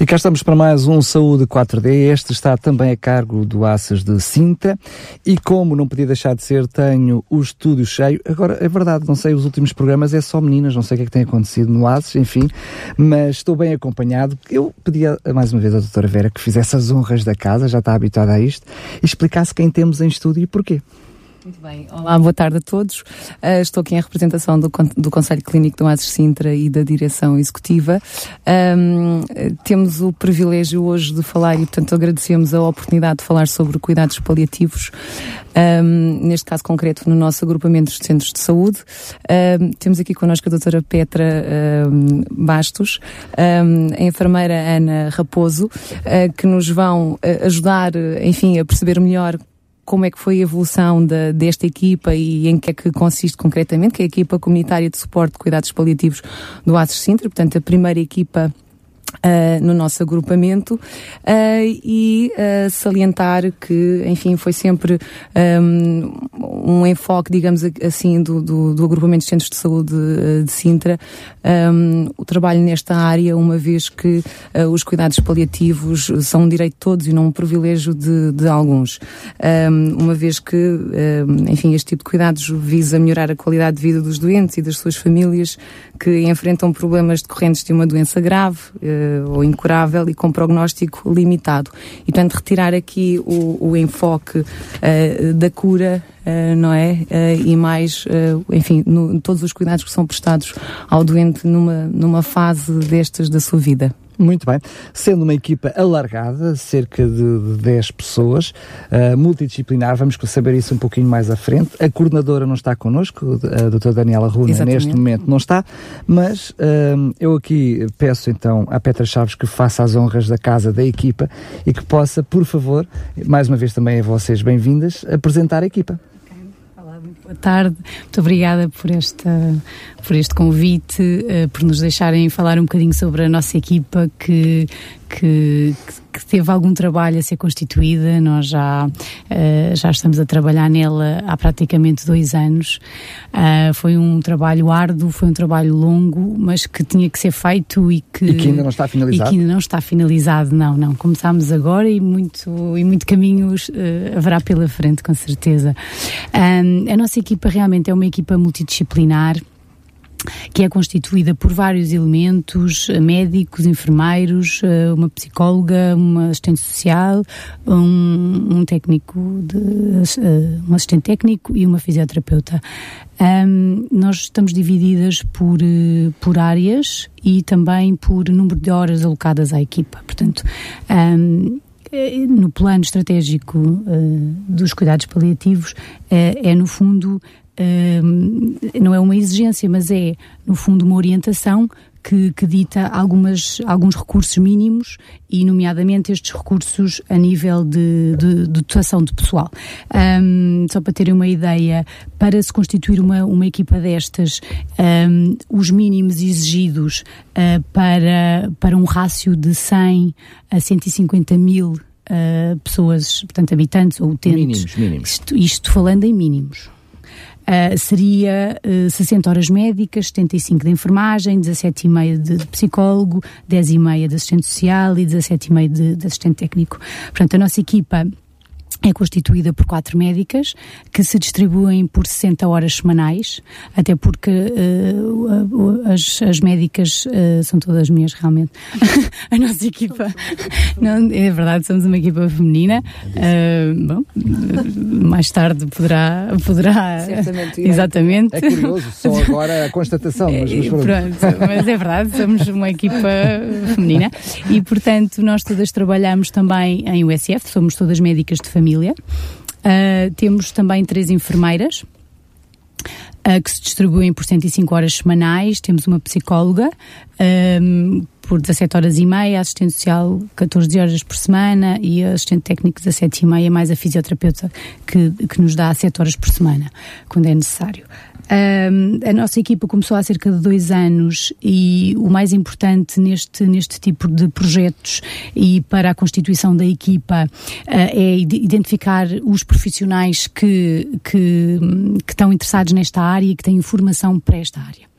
E cá estamos para mais um Saúde 4D. Este está também a cargo do Aças de Sintra. E como não podia deixar de ser, tenho o estúdio cheio. Agora, é verdade, não sei, os últimos programas é só meninas, não sei o que é que tem acontecido no Aças, enfim, mas estou bem acompanhado. Eu pedia mais uma vez à doutora Vera que fizesse as honras da casa, já está habituada a isto, e explicasse quem temos em estúdio e porquê. Muito bem. Olá, boa tarde a todos. Uh, estou aqui em representação do, do Conselho Clínico do Ases Sintra e da Direção Executiva. Um, temos o privilégio hoje de falar e, portanto, agradecemos a oportunidade de falar sobre cuidados paliativos, um, neste caso concreto no nosso agrupamento dos centros de saúde. Um, temos aqui connosco a doutora Petra Bastos, a enfermeira Ana Raposo, uh, que nos vão uh, ajudar, enfim, a perceber melhor como é que foi a evolução de, desta equipa e em que é que consiste concretamente, que é a equipa comunitária de suporte de cuidados paliativos do ASES Sintra, portanto a primeira equipa Uh, no nosso agrupamento uh, e uh, salientar que, enfim, foi sempre um, um enfoque, digamos assim, do, do, do, agrupamento de centros de saúde de Sintra, um, o trabalho nesta área, uma vez que os cuidados paliativos são um direito de todos e não um privilégio de, de alguns. Um, uma vez que, enfim, este tipo de cuidados visa melhorar a qualidade de vida dos doentes e das suas famílias que enfrentam problemas decorrentes de uma doença grave ou incurável e com prognóstico limitado. E, portanto, retirar aqui o, o enfoque uh, da cura Uh, não é? Uh, e mais, uh, enfim, no, todos os cuidados que são prestados ao doente numa, numa fase destas da sua vida. Muito bem. Sendo uma equipa alargada, cerca de 10 pessoas, uh, multidisciplinar, vamos saber isso um pouquinho mais à frente. A coordenadora não está connosco, a doutora Daniela Runa, Exatamente. neste momento não está, mas uh, eu aqui peço então à Petra Chaves que faça as honras da casa da equipa e que possa, por favor, mais uma vez também a vocês bem-vindas, apresentar a equipa. Boa tarde, muito obrigada por, esta, por este convite, uh, por nos deixarem falar um bocadinho sobre a nossa equipa que, que, que teve algum trabalho a ser constituída. Nós já, uh, já estamos a trabalhar nela há praticamente dois anos. Uh, foi um trabalho árduo, foi um trabalho longo, mas que tinha que ser feito e que, e que ainda não está finalizado. E que ainda não está finalizado, não, não. Começámos agora e muito, e muito caminhos uh, haverá pela frente, com certeza. Um, a nossa equipa realmente é uma equipa multidisciplinar que é constituída por vários elementos, eh, médicos, enfermeiros, eh, uma psicóloga, uma assistente social, um, um técnico, de, eh, um assistente técnico e uma fisioterapeuta. Um, nós estamos divididas por, por áreas e também por número de horas alocadas à equipa. Portanto, um, no plano estratégico uh, dos cuidados paliativos, uh, é no fundo não é uma exigência, mas é, no fundo, uma orientação que, que, dita algumas, alguns recursos mínimos e, nomeadamente, estes recursos a nível de, de, de dotação de pessoal. Um, só para terem uma ideia, para se constituir uma, uma equipa destas, um, os mínimos exigidos uh, para, para um rácio de 100 a 150 mil uh, pessoas, portanto, habitantes ou utentes. Mínimos, mínimos. Isto, isto falando em mínimos. Uh, seria uh, 60 horas médicas, 75 de enfermagem, 17,5 de, de psicólogo, 10,5 de assistente social e 17,5 de, de assistente técnico. Portanto, a nossa equipa é constituída por quatro médicas que se distribuem por 60 horas semanais, até porque uh, as, as, médicas uh, são todas minhas realmente. a nossa equipa, não, é verdade, somos uma equipa feminina. Uh, bom, mais tarde poderá. poderá Certamente. Exatamente. É curioso, só agora a constatação. Mas, mas pronto, mas é verdade, somos uma equipa feminina e, portanto, nós todas trabalhamos também em USF, somos todas médicas de família família. Uh, temos também três enfermeiras. Uh, que se distribuem por 105 horas semanais. Temos uma psicóloga um, por 17 horas e meia, assistente social 14 horas por semana e assistente técnico 17 e meia, mais a fisioterapeuta que, que nos dá 7 horas por semana, quando é necessário. A nossa equipa começou há cerca de dois anos e o mais importante neste, neste tipo de projetos e para a constituição da equipa uh, é identificar os profissionais que, que, que estão interessados nesta área e que têm formação para esta área.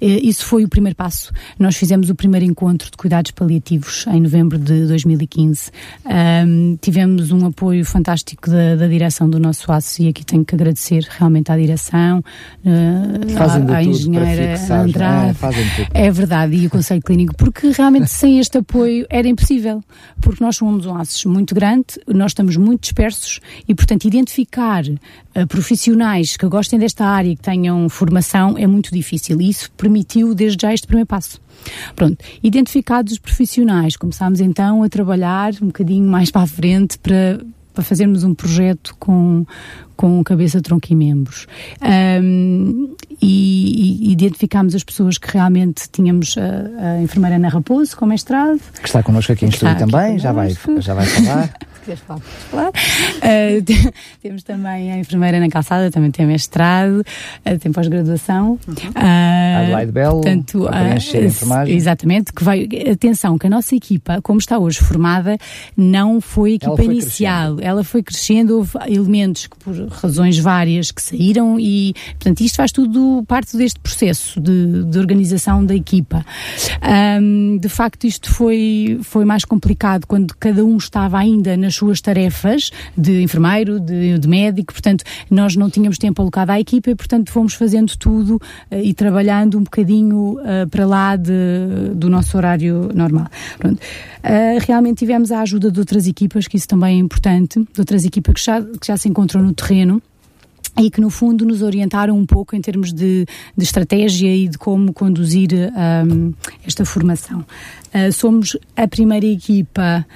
Eh, isso foi o primeiro passo. Nós fizemos o primeiro encontro de cuidados paliativos em novembro de 2015. Um, tivemos um apoio fantástico da, da, direção do nosso aço e aqui tenho que agradecer realmente à direção, uh, à, à engenheira fixar, Andrade. É, é, verdade, e o Conselho Clínico, porque realmente sem este apoio era impossível, porque nós somos um aço muito grande, nós estamos muito dispersos e, portanto, identificar uh, profissionais que gostem desta área e que tenham formação é muito difícil isso permitiu desde já este primeiro passo. Pronto, identificados os profissionais, começámos então a trabalhar um bocadinho mais para a frente para, para fazermos um projeto com, com cabeça, tronco e membros. Um, e, e, identificámos as pessoas que realmente tínhamos a, a enfermeira Ana Raposo com mestrado. Que está connosco aqui em estúdio também, já vai, já vai falar. falar. Uh, temos também a enfermeira na calçada, também tem mestrado, uh, tem pós-graduação. Uhum. Uh, Adelaide Bell, portanto, uh, Exatamente, que vai, atenção, que a nossa equipa, como está hoje formada, não foi a equipa foi inicial. Crescendo. Ela foi crescendo, houve elementos que por razões várias que saíram e, portanto, isto faz tudo parte deste processo de, de organização da equipa. Um, de facto, isto foi, foi mais complicado quando cada um estava ainda nas suas tarefas de enfermeiro, de, de médico, portanto, nós não tínhamos tempo alocado à equipa e, portanto, fomos fazendo tudo uh, e trabalhando um bocadinho uh, para lá de, do nosso horário normal. Pronto. Uh, realmente tivemos a ajuda de outras equipas, que isso também é importante, de outras equipas que já, que já se encontram no terreno e que no fundo nos orientaram um pouco em termos de, de estratégia e de como conduzir um, esta formação. Uh, somos a primeira equipa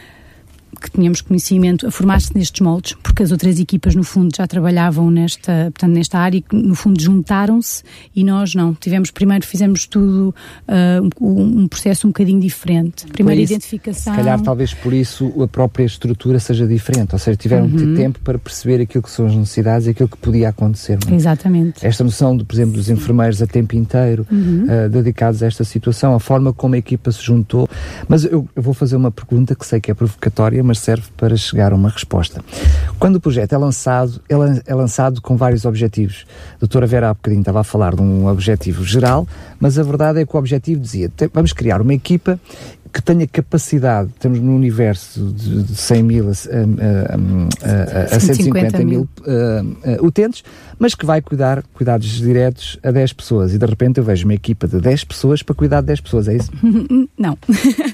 que tínhamos conhecimento a formar-se nestes moldes, porque as outras equipas, no fundo, já trabalhavam nesta, portanto, nesta área e, no fundo, juntaram-se e nós não. Tivemos, primeiro, fizemos tudo uh, um, um, processo um bocadinho diferente. Primeiro, isso, identificação. Se calhar, talvez por isso, a própria estrutura seja diferente, ou seja, tiveram uhum. tempo para perceber aquilo que são as necessidades e aquilo que podia acontecer. É? Exatamente. Esta noção, de, por exemplo, dos enfermeiros a tempo inteiro, uh, dedicados a esta situação, a forma como a equipa se juntou. Mas eu, eu vou fazer uma pergunta que sei que é provocatória, mas serve para chegar a uma resposta. Quando o projeto é lançado, é lançado com vários objetivos. A doutora Vera há bocadinho estava a falar de um objetivo geral, mas a verdade é que o objetivo dizia, vamos criar uma equipa que tenha capacidade, temos no universo de, de 100 mil a, a, a, a 150 mil uh, uh, utentes, mas que vai cuidar cuidados diretos a 10 pessoas. E de repente eu vejo uma equipa de 10 pessoas para cuidar de 10 pessoas, é isso? Não,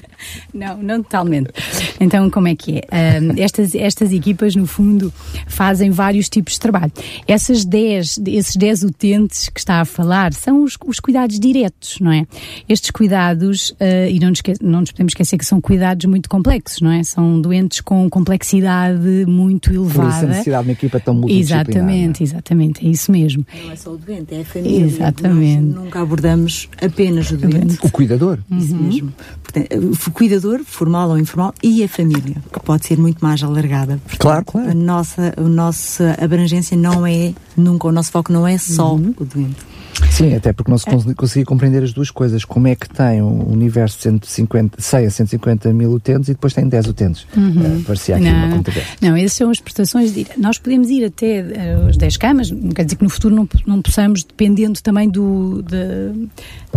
não, não totalmente. Então, como é que é? Uh, estas, estas equipas, no fundo, fazem vários tipos de trabalho. Essas 10, esses 10 utentes que está a falar são os, os cuidados diretos, não é? Estes cuidados, e não nos, não nos podemos esquecer que são cuidados muito complexos, não é? São doentes com complexidade muito elevada. Por isso a necessidade de uma equipa tão multidisciplinar. Exatamente, exatamente, é isso mesmo. Não é só o doente, é a família. Exatamente. Nós nunca abordamos apenas o doente. O cuidador. Isso uhum. mesmo. Portanto, o cuidador, formal ou informal, e a família, que pode ser muito mais alargada. Portanto, claro, claro. A nossa, a nossa abrangência não é, nunca, o nosso foco não é só uhum. o doente. Sim, até porque não se é. conseguia compreender as duas coisas. Como é que tem um universo de 150, 100 a 150 mil utentes e depois tem 10 utentes? Uhum. Uh, parecia aqui não, uma controvérsia. Não, essas são as prestações de ir. Nós podemos ir até uh, as 10 camas, não quer dizer que no futuro não, não possamos, dependendo também do, de,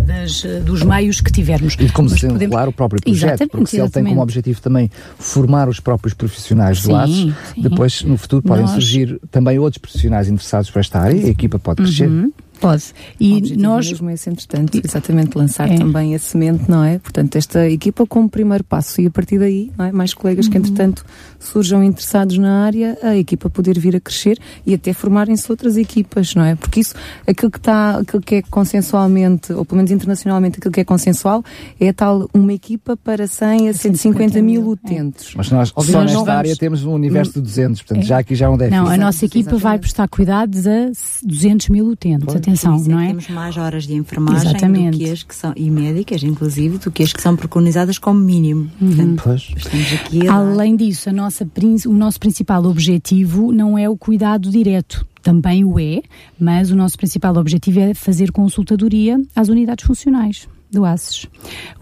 das, dos meios que tivermos. E de como se podemos... o próprio projeto, exatamente, porque se exatamente. ele tem como objetivo também formar os próprios profissionais sim, do laço, depois no futuro podem Nós... surgir também outros profissionais interessados por esta área e a equipa pode crescer. Uhum. Pode. E nós. mesmo é esse, entretanto, exatamente lançar é. também a semente, não é? Portanto, esta equipa como primeiro passo e a partir daí, é? mais colegas uhum. que entretanto surjam interessados na área, a equipa poder vir a crescer e até formarem-se outras equipas, não é? Porque isso, aquilo que está, aquilo que é consensualmente, ou pelo menos internacionalmente, aquilo que é consensual, é tal uma equipa para 100 a 150 mil utentes. É. Mas nós, só nesta vamos... área, temos um universo de 200, portanto, é. já aqui já é um déficit. Não, a nossa equipa Exatamente. vai prestar cuidados a 200 mil utentes. Atenção, isso não é? Temos mais horas de enfermagem Exatamente. do que as que são, e médicas, inclusive, do que as que são preconizadas como mínimo. Portanto, Pois. estamos aqui a dar- Além disso, a nossa, o nosso principal objetivo não é o cuidado direto. Também o é, mas o nosso principal objetivo é fazer consultadoria às unidades funcionais do ACES.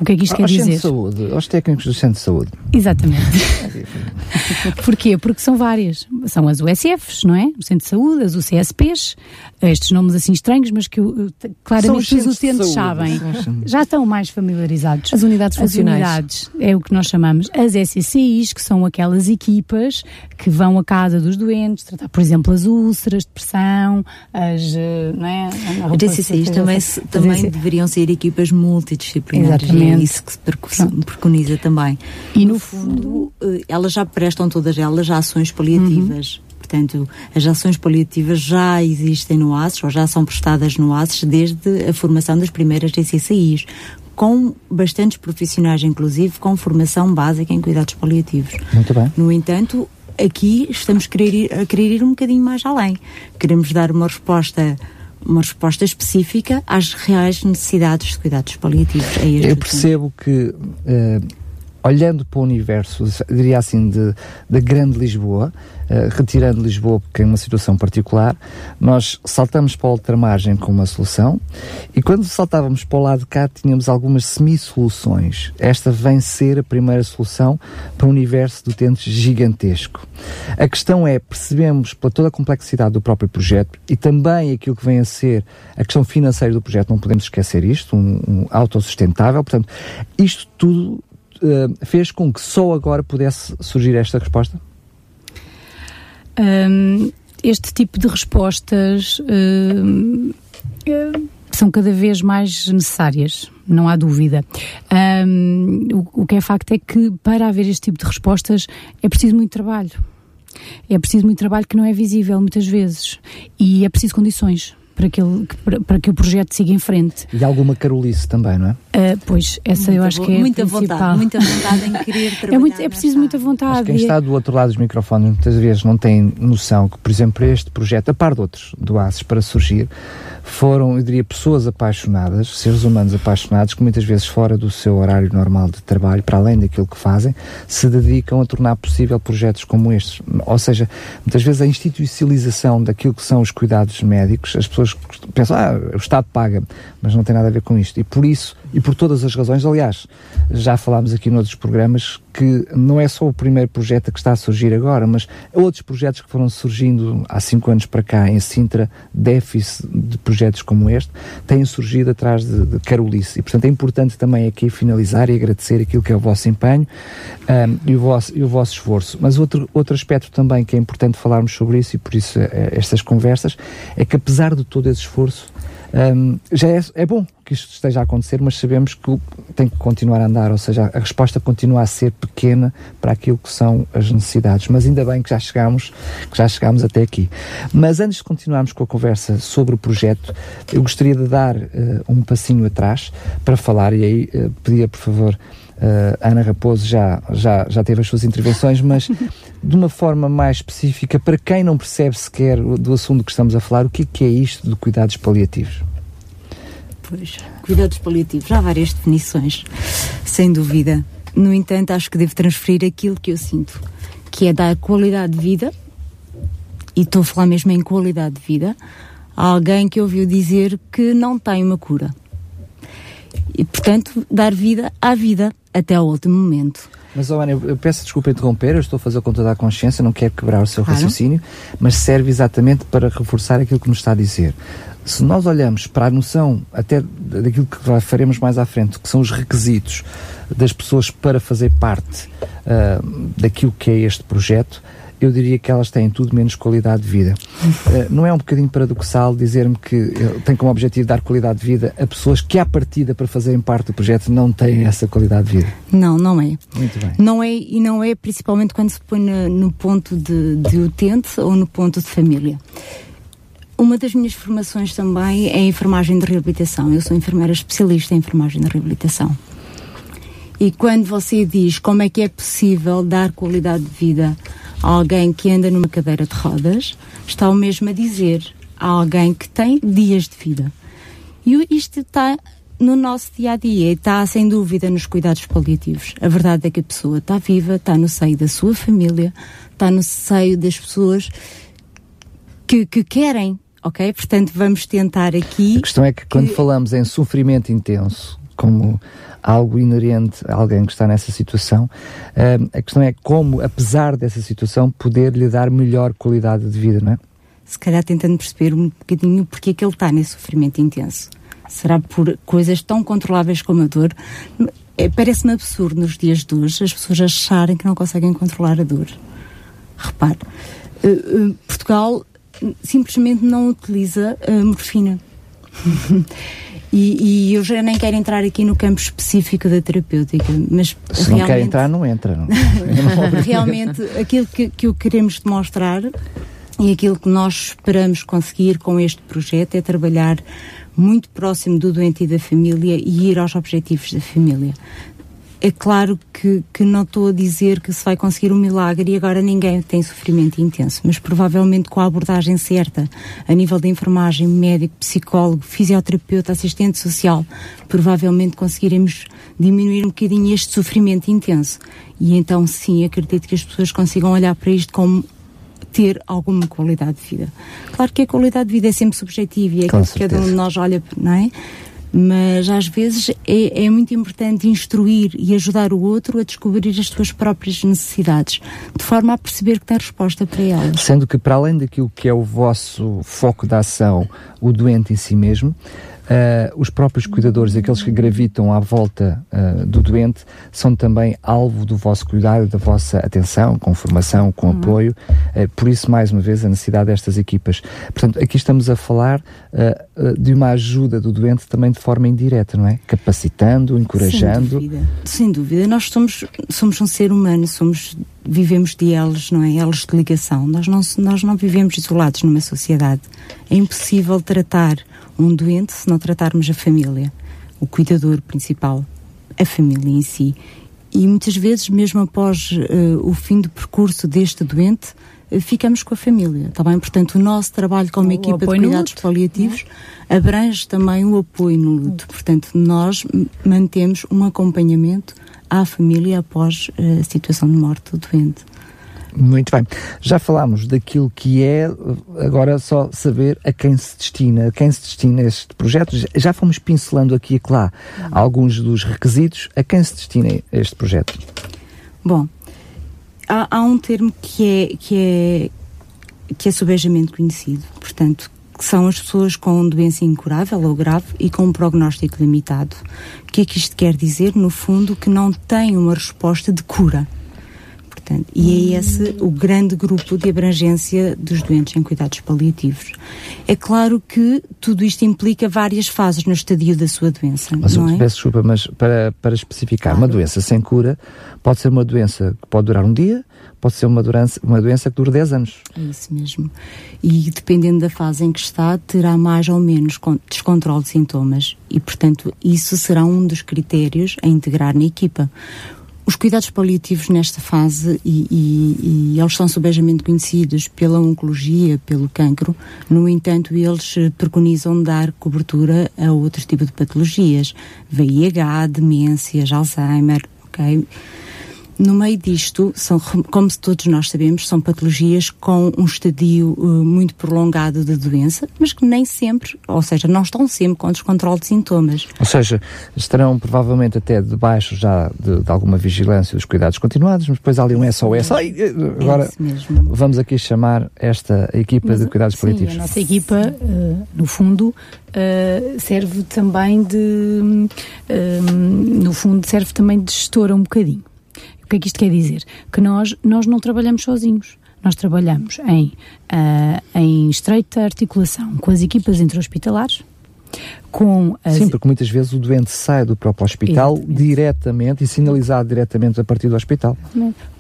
O que é que isto quer aos centros dizer? de saúde, aos técnicos do centro de saúde. Exatamente. Porquê? Porque são várias. São as USFs, não é? O Centro de Saúde, as UCSPs, estes nomes assim estranhos, mas que claramente os utentes sabem. Já estão mais familiarizados. As unidades As funcionais. unidades é o que nós chamamos as SCCIs, que são aquelas equipas que vão à casa dos doentes, tratar, por exemplo, as úlceras, depressão, as. eh, Não é? As DCCIs também, também deveriam ser equipas multidisciplinares. e É isso que se preconiza também. E no no fundo, eh, elas já prestam todas elas já ações paliativas. Portanto, as ações paliativas já existem no ACES, ou já são prestadas no ACES desde a formação das primeiras DCCIs, com bastantes profissionais, inclusive, com formação básica em cuidados paliativos. Muito bem. No entanto, aqui estamos a querer, ir, a querer ir um bocadinho mais além. Queremos dar uma resposta, uma resposta específica às reais necessidades de cuidados paliativos. É Eu percebo que, eh, olhando para o universo, diria assim, de, da grande Lisboa, eh, retirando Lisboa porque é uma situação particular, nós saltamos para a ultramargem com uma solução e quando saltávamos para o lado de cá tínhamos algumas semi-soluções. Esta vem ser a primeira solução para um universo de utentes gigantesco. A questão é, percebemos pela toda a complexidade do próprio projeto e também aquilo que vem a ser a questão financeira do projeto, não podemos esquecer isto, um, um autossustentável, portanto, isto tudo fez com que só agora pudesse surgir esta resposta? Hum, este tipo de respostas hum, eh, são cada vez mais necessárias, não há dúvida. Hum, o, o que é facto é que para haver este tipo de respostas é preciso muito trabalho. É preciso muito trabalho que não é visível muitas vezes e é preciso condições para que, ele, para, para que o projeto siga em frente. E alguma carolice também, não é? Ah, pois, essa eu Muita acho vo- que é a muita principal. vontade, muita vontade em querer trabalhar. é, muito, é preciso muita área. Mas vontade. quem é- está do outro lado dos microfones muitas vezes não tem noção que, por exemplo, este projeto, a par de outros do ACES para surgir, foram, eu diria, pessoas apaixonadas, seres humanos apaixonados, que muitas vezes fora do seu horário normal de trabalho, para além daquilo que fazem, se dedicam a tornar possível projetos como estes. Ou seja, muitas vezes a institucionalização daquilo que são os cuidados médicos, as pessoas pensam, ah, o Estado paga, mas não tem nada a ver com isto. E por isso, e por todas as razões, aliás, já falámos aqui noutros programas que não é só o primeiro projeto que está a surgir agora, mas outros projetos que foram surgindo há cinco anos para cá em Sintra, déficit de projetos como este, têm surgido atrás de, de Carolice. E, portanto, é importante também aqui finalizar e agradecer aquilo que é o vosso empenho um, e, o vosso, e o vosso esforço. Mas outro, outro aspecto também que é importante falarmos sobre isso, e por isso eh, estas conversas, é que apesar de todo esse esforço, um, já é, é bom que isto esteja a acontecer, mas sabemos que tem que continuar a andar, ou seja, a resposta continua a ser pequena para aquilo que são as necessidades. Mas ainda bem que já chegamos, que já chegamos até aqui. Mas antes de continuarmos com a conversa sobre o projeto, eu gostaria de dar eh, um passinho atrás para falar, e aí eh, pedia, por favor, a Ana Raposo já, já, já teve as suas intervenções, mas de uma forma mais específica, para quem não percebe sequer do assunto que estamos a falar, o que é, que é isto de cuidados paliativos? Pois, cuidados paliativos, há várias definições, sem dúvida. No entanto, acho que devo transferir aquilo que eu sinto, que é dar qualidade de vida, e estou a falar mesmo em qualidade de vida, a alguém que ouviu dizer que não tem uma cura. E, portanto, dar vida à vida até ao último momento. Mas, oh, Ana, eu peço desculpa interromper, eu estou a fazer com toda a consciência, não quero quebrar o seu Claro. raciocínio, mas serve exatamente para reforçar aquilo que nos está a dizer. Se nós olhamos para a noção, até daquilo que faremos mais à frente, que são os requisitos das pessoas para fazer parte ah, daquilo que é este projeto, eu diria que elas têm tudo menos qualidade de vida. Ah, não é um bocadinho paradoxal dizer-me que tenho como objetivo dar qualidade de vida a pessoas que, à partida, para fazerem parte do projeto, não têm essa qualidade de vida? Não, não é. Muito bem. Não é, e não é principalmente quando se põe na- no ponto de, de utente ou no ponto de família. Uma das minhas formações também é a enfermagem de reabilitação. Eu sou enfermeira especialista em enfermagem de reabilitação. E quando você diz como é que é possível dar qualidade de vida alguém que anda numa cadeira de rodas, está o mesmo a dizer a alguém que tem dias de vida. E isto está no nosso dia a dia, está sem dúvida nos cuidados paliativos. A verdade é que a pessoa está viva, está no seio da sua família, está no seio das pessoas que, que querem, ok? Portanto, vamos tentar aqui. A questão é que, que quando falamos em sofrimento intenso, como algo inerente a alguém que está nessa situação, uh, a questão é como, apesar dessa situação, poder lhe dar melhor qualidade de vida, não é? Se calhar tentando perceber um bocadinho porque é que ele está nesse sofrimento intenso. Será por coisas tão controláveis como a dor? É, Parece-me absurdo nos dias de hoje as pessoas acharem que não conseguem controlar a dor. Repare, uh, uh, Portugal simplesmente não utiliza morfina. E, e, eu já nem quero entrar aqui no campo específico da terapêutica, mas se realmente, não quer entrar, não entra. Não. realmente, aquilo que, que o queremos demonstrar e aquilo que nós esperamos conseguir com este projeto é trabalhar muito próximo do doente e da família e ir aos objetivos da família. É claro que, que não estou a dizer que se vai conseguir um milagre e agora ninguém tem sofrimento intenso, mas provavelmente com a abordagem certa, a nível da enfermagem, médico, psicólogo, fisioterapeuta, assistente social, provavelmente conseguiremos diminuir um bocadinho este sofrimento intenso. E então, sim, acredito que as pessoas consigam olhar para isto como ter alguma qualidade de vida. Claro que a qualidade de vida é sempre subjetiva e é aquilo que cada um de nós olha, não é? Mas às vezes é, é, muito importante instruir e ajudar o outro a descobrir as suas próprias necessidades, de forma a perceber que tem resposta para elas. Sendo que, para além daquilo que é o vosso foco de ação, o doente em si mesmo, Uh, os próprios cuidadores, aqueles que gravitam à volta uh, do doente, são também alvo do vosso cuidado, da vossa atenção, com formação, com uhum. apoio. Uh, por isso, mais uma vez, a necessidade destas equipas. Portanto, aqui estamos a falar de uma ajuda do doente também de forma indireta, não é? Capacitando, encorajando. Sem dúvida. Sem dúvida. Nós somos, somos um ser humano, somos vivemos de elos, não é? Elos de ligação. Nós não, nós não vivemos isolados numa sociedade. É impossível tratar um doente se não tratarmos a família, o cuidador principal, a família em si. E muitas vezes, mesmo após uh, o fim do percurso deste doente, uh, ficamos com a família, está bem? Portanto, o nosso trabalho como o equipa de cuidados paliativos é? abrange também o apoio no luto. Portanto, nós mantemos um acompanhamento à família após uh, a situação de morte do doente. Muito bem. Já falámos daquilo que é, agora só saber a quem se destina, a quem se destina este projeto. Já fomos pincelando aqui e lá alguns dos requisitos. A quem se destina este projeto? Bom, há, há um termo que é, que é, que é subejamente conhecido, portanto, que são as pessoas com doença incurável ou grave e com um prognóstico limitado. O que é que isto quer dizer? No fundo, que não tem uma resposta de cura. Portanto, e é esse o grande grupo de abrangência dos doentes em cuidados paliativos. É claro que tudo isto implica várias fases no estadio da sua doença. Mas não é? peço desculpa, mas para, para especificar, claro. uma doença sem cura pode ser uma doença que pode durar um dia, pode ser uma doença, uma doença que dura 10 anos. É isso mesmo. E dependendo da fase em que está, terá mais ou menos descontrole de sintomas. E, portanto, isso será um dos critérios a integrar na equipa. Os cuidados paliativos nesta fase, e, e, e, eles são subejamente conhecidos pela oncologia, pelo cancro, no entanto, eles preconizam dar cobertura a outros tipos de patologias, VIH, demências, Alzheimer, ok? No meio disto, são, como todos nós sabemos, são patologias com um estadio uh, muito prolongado de doença, mas que nem sempre, ou seja, não estão sempre com descontrole de sintomas. Ou seja, estarão provavelmente até debaixo já de, de alguma vigilância dos cuidados continuados, mas depois há ali um SOS. Ai, eh, agora vamos aqui chamar esta equipa mas, de cuidados sim, paliativos. A nossa equipa, uh, no fundo, uh, serve também de, no fundo, serve também de gestora um bocadinho que é que isto quer dizer? Que nós, nós não trabalhamos sozinhos. Nós trabalhamos em, uh, em estreita articulação com as equipas intra-hospitalares, com as... Sim, porque muitas vezes o doente sai do próprio hospital Exatamente. diretamente e sinalizado diretamente a partir do hospital.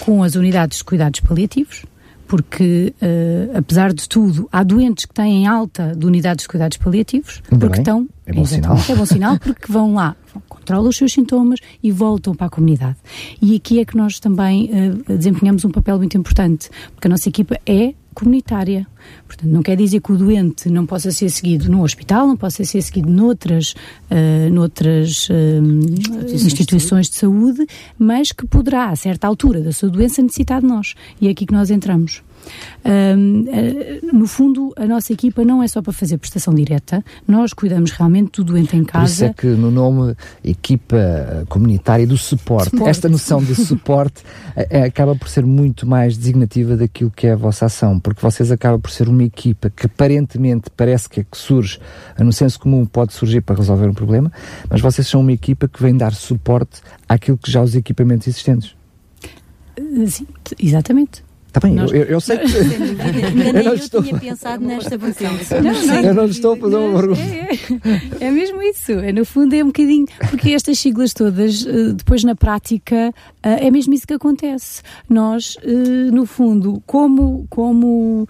Com as unidades de cuidados paliativos, porque uh, apesar de tudo, há doentes que têm alta de unidades de cuidados paliativos, porque bem. estão. É bom sinal. É bom sinal porque vão lá controlam os seus sintomas e voltam para a comunidade. E aqui é que nós também uh, desempenhamos um papel muito importante, porque a nossa equipa é comunitária. Portanto, não quer dizer que o doente não possa ser seguido no hospital, não possa ser seguido noutras, uh, noutras uh, instituições, instituições de, saúde. de saúde, mas que poderá, a certa altura da sua doença, necessitar de nós. E é aqui que nós entramos. Um, uh, no fundo, a nossa equipa não é só para fazer prestação direta, nós cuidamos realmente do doente em casa. Por isso é que no nome equipa comunitária do suporte, suporte. esta noção de suporte é, acaba por ser muito mais designativa daquilo que é a vossa ação, porque vocês acabam por ser uma equipa que aparentemente parece que é que surge, no senso comum pode surgir para resolver um problema, mas vocês são uma equipa que vem dar suporte àquilo que já os equipamentos existentes. Sim, exatamente. Está bem, Nós... eu, eu, sei que. eu, não estou... tinha pensado nesta versão. Não, não, eu não estou a fazer uma pergunta. É, é, é, mesmo isso. É, no fundo, é um bocadinho. Porque estas siglas todas, eh, depois na prática, eh, é mesmo isso que acontece. Nós, eh, no fundo, como, como,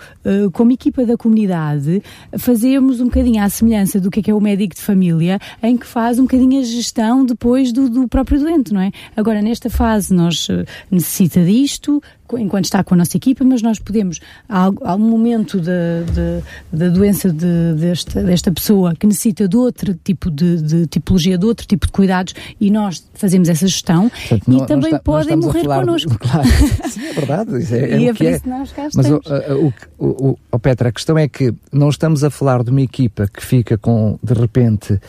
como equipa da comunidade, fazemos um bocadinho à semelhança do que é, que é o médico de família, em que faz um bocadinho a gestão depois do, do próprio doente, não é? Agora, nesta fase, nós necessita disto, enquanto está com a nossa equipa, mas nós podemos, a algum momento da, doença de, desta, desta pessoa que necessita de outro tipo de, de, tipologia, de outro tipo de cuidados, e nós fazemos essa gestão Portanto, e não, também não está, podem morrer connosco. Claro, sim, é verdade. É, é e é por isso é. nós cá Mas, o, o, o, Petra, a questão é que não estamos a falar de uma equipa que fica com, de repente,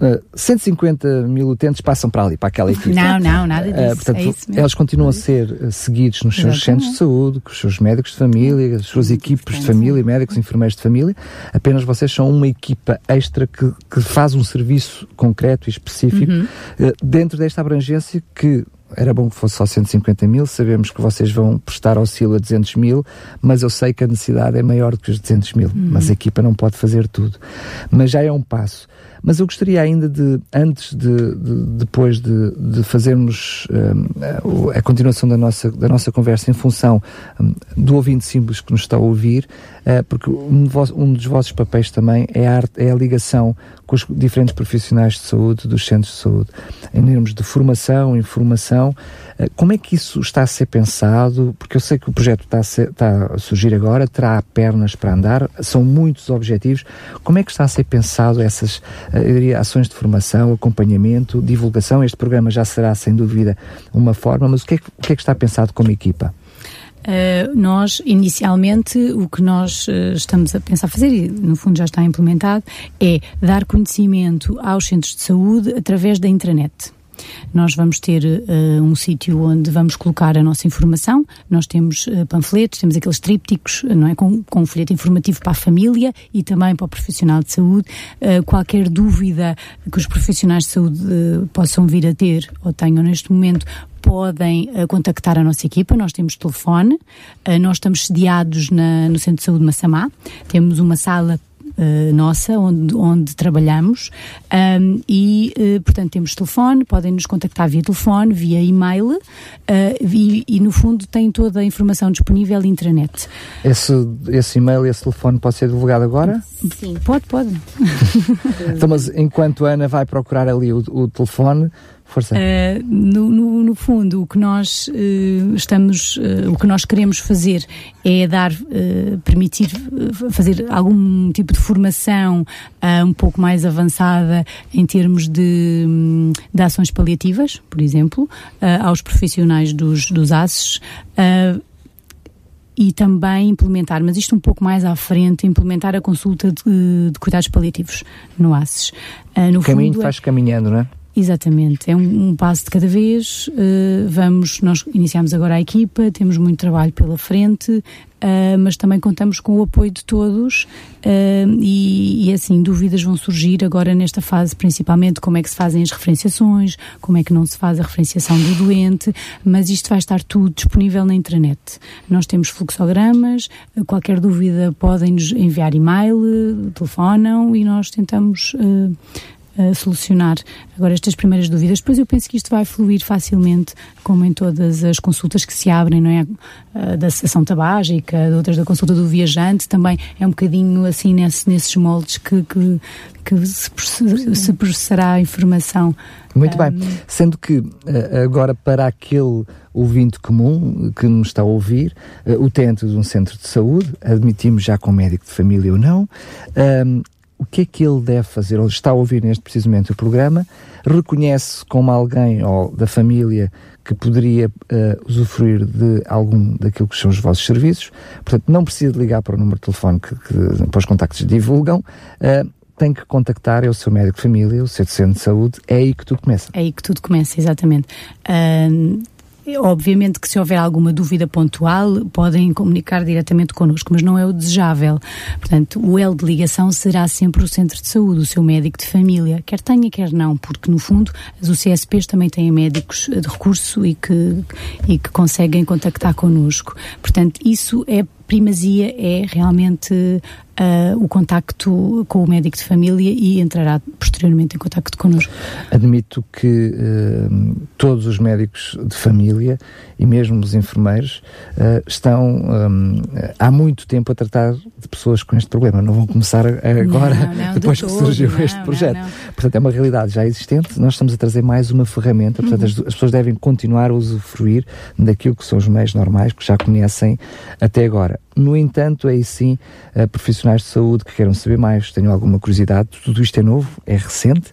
uh, Uh, 150 mil utentes passam para ali, para aquela equipe. Não, não, nada disso. Uh, portanto, é eles continuam a ser uh, seguidos nos seus centros de saúde, com os seus médicos de família, as suas equipes de família, médicos, enfermeiros de família. Apenas vocês são uma equipa extra que, que faz um serviço concreto e específico uhum. Uh, dentro desta abrangência que era bom que fosse só 150 mil, sabemos que vocês vão prestar auxílio a 200 mil, mas eu sei que a necessidade é maior do que os 200 mil, uhum. mas a equipa não pode fazer tudo. Mas já é um passo. Mas eu gostaria ainda de, antes de, de depois de, de fazermos um, a continuação da nossa, da nossa conversa em função um, do ouvinte simples que nos está a ouvir, uh, porque um, um, dos vossos papéis também é a, é a ligação com os diferentes profissionais de saúde dos centros de saúde, em termos de formação, informação, como é que isso está a ser pensado? Porque eu sei que o projeto está a, ser, está a surgir agora, terá pernas para andar, são muitos objetivos. Como é que está a ser pensado essas eh, diria, ações de formação, acompanhamento, divulgação? Este programa já será, sem dúvida, uma forma, mas o que é, o que, é que está pensado como equipa? Uh, nós, inicialmente, o que nós uh, estamos a pensar fazer, e no fundo já está implementado, é dar conhecimento aos centros de saúde através da intranet. Nós vamos ter uh, um sítio onde vamos colocar a nossa informação. Nós temos uh, panfletos, temos aqueles trípticos, não é? Com, com um folheto informativo para a família e também para o profissional de saúde. Uh, qualquer dúvida que os profissionais de saúde possam vir a ter ou tenham neste momento, podem uh, contactar a nossa equipa. Nós temos telefone, uh, nós estamos sediados na, no Centro de Saúde de Massamá, temos uma sala uh, nossa, onde, onde trabalhamos, um, e, uh, portanto, temos telefone, podem nos contactar via telefone, via e-mail, uh, e, e, no fundo, tem toda a informação disponível na intranet. Esse, esse e-mail e esse telefone pode ser divulgado agora? Sim. Pode, pode. então, mas enquanto a Ana vai procurar ali o, o telefone, Força. Uh, no, no, no, fundo, o que nós uh, estamos, uh, o que nós queremos fazer é dar, permitir fazer algum tipo de formação um pouco mais avançada em termos de, de ações paliativas, por exemplo, aos profissionais dos, dos ASES e também implementar, mas isto um pouco mais à frente, implementar a consulta de, de cuidados paliativos no ASES. Uh, no o caminho fundo, é faz caminhando, não é? Exatamente, é um, um, passo de cada vez. Uh, vamos, nós iniciamos agora a equipa, temos muito trabalho pela frente, uh, mas também contamos com o apoio de todos uh, e, e, assim dúvidas vão surgir agora nesta fase, principalmente como é que se fazem as referenciações, como é que não se faz a referenciação do doente, mas isto vai estar tudo disponível na internet. Nós temos fluxogramas, qualquer dúvida podem nos enviar e-mail, telefonam e nós tentamos uh, solucionar agora estas primeiras dúvidas. Depois eu penso que isto vai fluir facilmente, como em todas as consultas que se abrem, não é? Uh, da sessão tabágica, de outras da consulta do viajante, também é um bocadinho assim nesse, nesses moldes que, que, que se, se processará a informação. Muito um... bem. Sendo que agora para aquele ouvinte comum que nos está a ouvir, utente de um centro de saúde, admitimos já com médico de família ou não, um, o que é que ele deve fazer? Ele está a ouvir neste precisamente o programa, reconhece como alguém ou da família que poderia uh, usufruir de algum daquilo que são os vossos serviços, portanto não precisa ligar para o número de telefone que, que para os contactos divulgam, uh, tem que contactar é o seu médico de família, o seu centro de saúde, é aí que tudo começa. É aí que tudo começa, exatamente. Uh, Obviamente que se houver alguma dúvida pontual, podem comunicar diretamente connosco, mas não é o desejável. Portanto, o L de ligação será sempre o centro de saúde, o seu médico de família, quer tenha, quer não, porque no fundo as UCSPs também têm médicos de recurso e que, e que conseguem contactar connosco. Portanto, isso é primazia é realmente uh, o contacto com o médico de família e entrará posteriormente em contacto connosco. Admito que uh, todos os médicos de família e mesmo os enfermeiros uh, estão um, há muito tempo a tratar de pessoas com este problema. Não vão começar agora, não, não, depois de que surgiu não, este projeto. Portanto, é uma realidade já existente. Nós estamos a trazer mais uma ferramenta. Portanto, uhum. as, as pessoas devem continuar a usufruir daquilo que são os meios normais que já conhecem até agora. No entanto, aí sim, uh, profissionais de saúde que queiram saber mais, tenham alguma curiosidade, tudo isto é novo, é recente.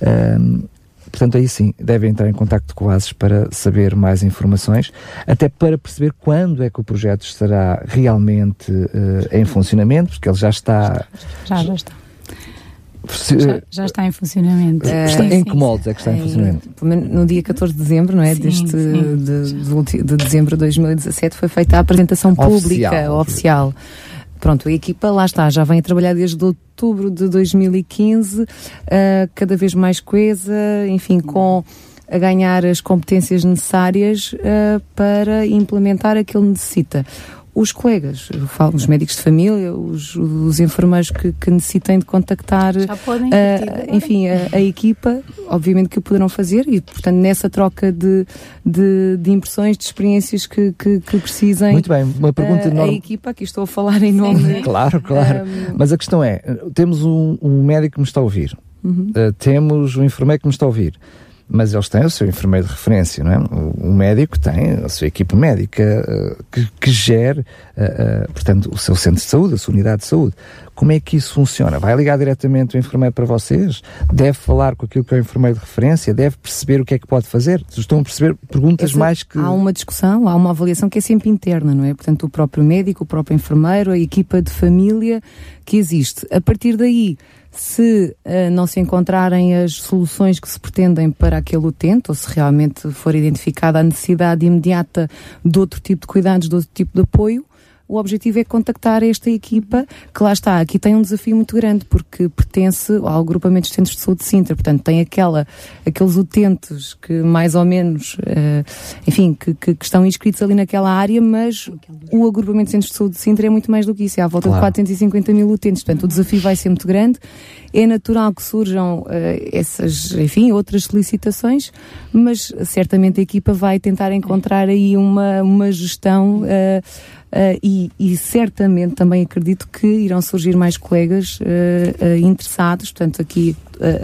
Uh, portanto, aí sim, devem entrar em contato com o ASES para saber mais informações, até para perceber quando é que o projeto estará realmente uh, em funcionamento, porque ele já está. Já, já está. Já, já, está em funcionamento. Uh, está, em que moldes é que está em, em funcionamento? No dia 14 de dezembro, não é? Sim, Deste, sim. De, de, de, dezembro de 2017 foi feita a apresentação oficial. pública oficial. Pronto, a equipa lá está, já vem a trabalhar desde outubro de 2015, uh, cada vez mais coesa, enfim, com a ganhar as competências necessárias uh, para implementar aquilo que necessita os colegas, eu falo, os médicos de família, os, os enfermeiros que, que necessitem de contactar, uh, enfim, a, a, equipa, obviamente que o poderão fazer e, portanto, nessa troca de, de, de impressões, de experiências que, que, que, precisem. Muito bem, uma pergunta uh, enorme. A equipa, aqui estou a falar em nome. Claro, claro. Um... Mas a questão é, temos um, um médico que me está a ouvir, uhum. uh, temos um enfermeiro que me está a ouvir mas eles têm o seu enfermeiro de referência, não é? O, médico tem a sua equipe médica uh, que, que gere, uh, uh, portanto, o seu centro de saúde, a sua unidade de saúde. Como é que isso funciona? Vai ligar diretamente o enfermeiro para vocês? Deve falar com aquilo que é o enfermeiro de referência? Deve perceber o que é que pode fazer? Estão a perceber perguntas Essa, mais que. Há uma discussão, há uma avaliação que é sempre interna, não é? Portanto, o próprio médico, o próprio enfermeiro, a equipa de família que existe. A partir daí se uh, não se encontrarem as soluções que se pretendem para aquele utente, ou se realmente for identificada a necessidade imediata de outro tipo de cuidados, de outro tipo de apoio, o objetivo é contactar esta equipa, que lá está, aqui tem um desafio muito grande, porque pertence ao agrupamento de centros de saúde de Sintra, portanto tem aquela, aqueles utentes que mais ou menos, uh, enfim, que, que, que, estão inscritos ali naquela área, mas o agrupamento de centros de saúde de Sintra é muito mais do que isso, é à volta claro. de 450 mil utentes, portanto o desafio vai ser muito grande, é natural que surjam uh, essas, enfim, outras solicitações, mas certamente a equipa vai tentar encontrar aí uma, uma gestão uh, Uh, e, e, certamente também acredito que irão surgir mais colegas uh, uh, interessados, portanto, aqui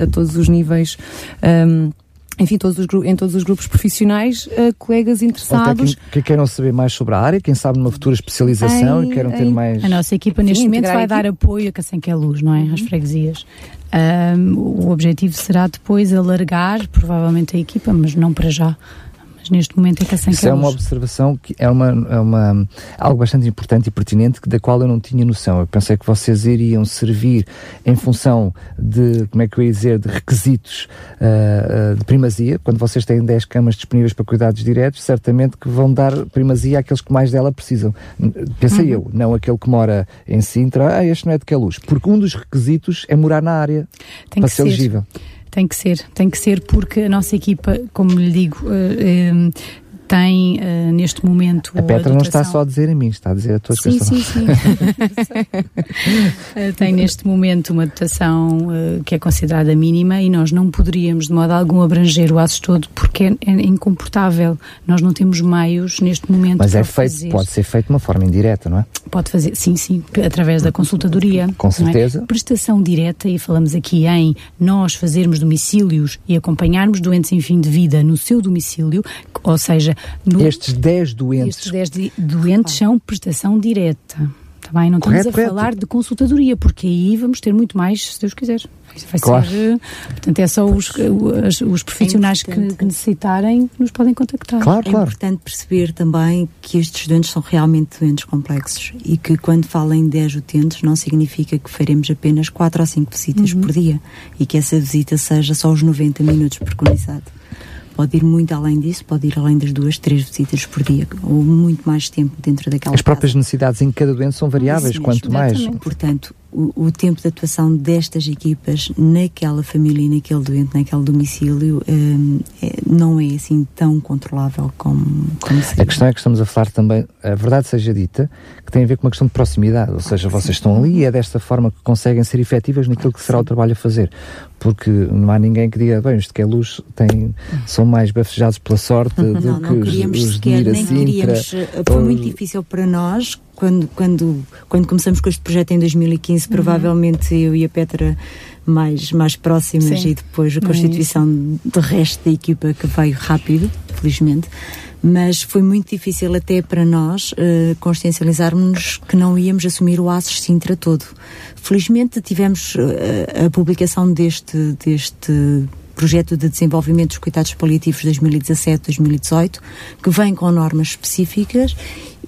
a todos os níveis. Um, enfim, todos os, em todos os grupos profissionais, uh, colegas interessados. Que, que, queiram saber mais sobre a área, quem sabe numa futura especialização em, e queiram em, ter mais. A nossa equipa neste Sim, momento vai dar apoio a quem quer luz, não é? Às uhum. freguesias. Um, o objetivo será depois alargar, provavelmente, a equipa, mas não para já neste momento é que a Isso é uma observação que é uma, é uma algo bastante importante e pertinente da qual eu não tinha noção. Eu pensei que vocês iriam servir em função de, como é que eu ia dizer, de requisitos uh, de primazia. Quando vocês têm 10 camas disponíveis para cuidados diretos, certamente que vão dar primazia àqueles que mais dela precisam. Pensei uhum. eu, não aquele que mora em Sintra, ah, este não é de que é luz. Porque um dos requisitos é morar na área Tem para ser elegível. Tem que ser, tem que ser porque a nossa equipa, como lhe digo, uh, tem uh, neste momento. A Petra a não está só a dizer a mim, está a dizer a todos sim, sim, sim. tem neste momento uma dotação uh, que é considerada mínima e nós não poderíamos de modo algum abranger o ASES todo porque é, é incomportável. Nós não temos meios neste momento. Mas é feito, fazer. pode ser feito de uma forma indireta, não é? Pode fazer, sim, sim, através da consultadoria. Com é? certeza. É? Prestação direta, e falamos aqui em nós fazermos domicílios e acompanharmos doentes em fim de vida no seu domicílio, ou seja, no, estes 10 doentes. Estes 10 doentes são prestação direta. Tá bem? Não estamos a correto. falar de consultadoria, porque aí vamos ter muito mais, se Deus quiser. Vai claro. ser, portanto, é só os, os, os profissionais é que, que, necessitarem que nos podem contactar. Claro, é importante perceber também que estes doentes são realmente doentes complexos e que quando falam em 10 utentes não significa que faremos apenas 4 ou 5 visitas uhum. por dia e que essa visita seja só os 90 minutos preconizado pode ir muito além disso, pode ir além das duas, três visitas por dia, ou muito mais tempo dentro daquela As próprias casa. necessidades em cada doente são variáveis, quanto mais. Portanto, o, o, tempo de atuação destas equipas naquela família e naquele doente, naquele domicílio, um, é, não é assim tão controlável como, como seria. A questão é que estamos a falar também, a verdade seja dita, que tem a ver com uma questão de proximidade, ou seja, vocês estão ali e é desta forma que conseguem ser efetivas naquilo que será o trabalho a fazer. Porque não há ninguém que diga, bem, isto que é luz, tem, são mais bafejados pela sorte do não, que não queríamos os, os sequer, de nem queríamos. Eh, foi muito difícil para nós quando, quando, quando começamos com este projeto em 2015, uhum. provavelmente eu e a Petra mais, mais próximas Sim. e depois a constituição do resto da equipa que veio rápido, felizmente. Mas foi muito difícil até para nós uh, consciencializarmos que não íamos assumir o ASES Sintra todo. Felizmente tivemos uh, a publicação deste, deste projeto de desenvolvimento dos cuidados paliativos 2017-2018, que vem com normas específicas